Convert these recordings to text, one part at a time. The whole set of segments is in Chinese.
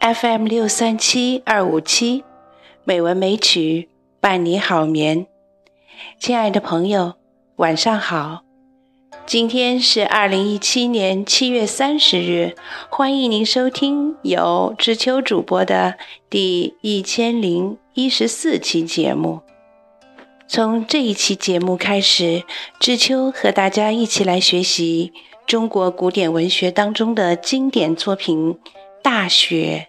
FM 六三七二五七，美文美曲伴你好眠。亲爱的朋友，晚上好。今天是二零一七年七月三十日，欢迎您收听由知秋主播的第一千零一十四期节目。从这一期节目开始，知秋和大家一起来学习中国古典文学当中的经典作品《大学》。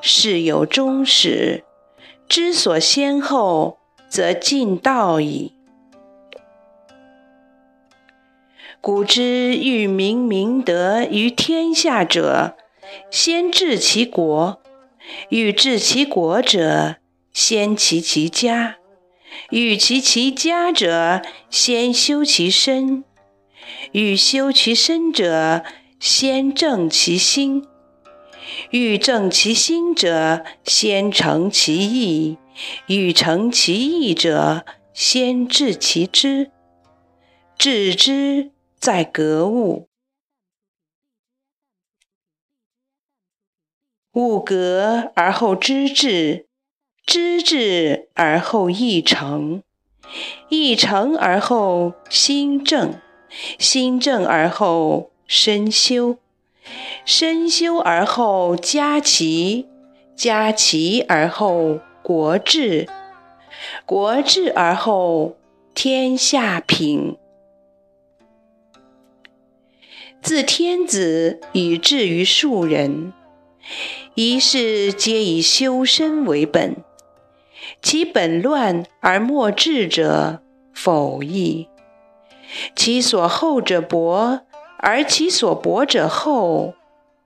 事有终始，知所先后，则近道矣。古之欲明明德于天下者，先治其国；欲治其国者，先齐其家；欲齐其家者，先修其身；欲修其身者，先正其心。欲正其心者，先诚其意；欲诚其意者，先治其知。致知在格物，物格而后知至，知至而后意诚，意诚而后心正，心正而后身修。身修而后家齐，家齐而后国治，国治而后天下平。自天子以至于庶人，一事皆以修身为本。其本乱而末治者，否矣。其所厚者薄。而其所薄者厚，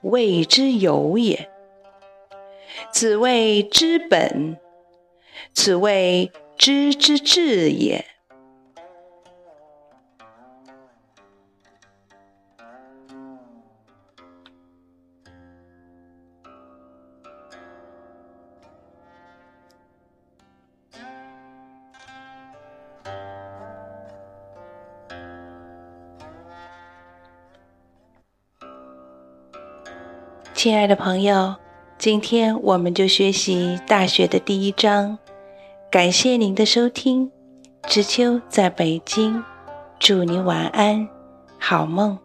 谓之有也。此谓知本，此谓知之至也。亲爱的朋友，今天我们就学习《大学》的第一章。感谢您的收听，知秋在北京，祝您晚安，好梦。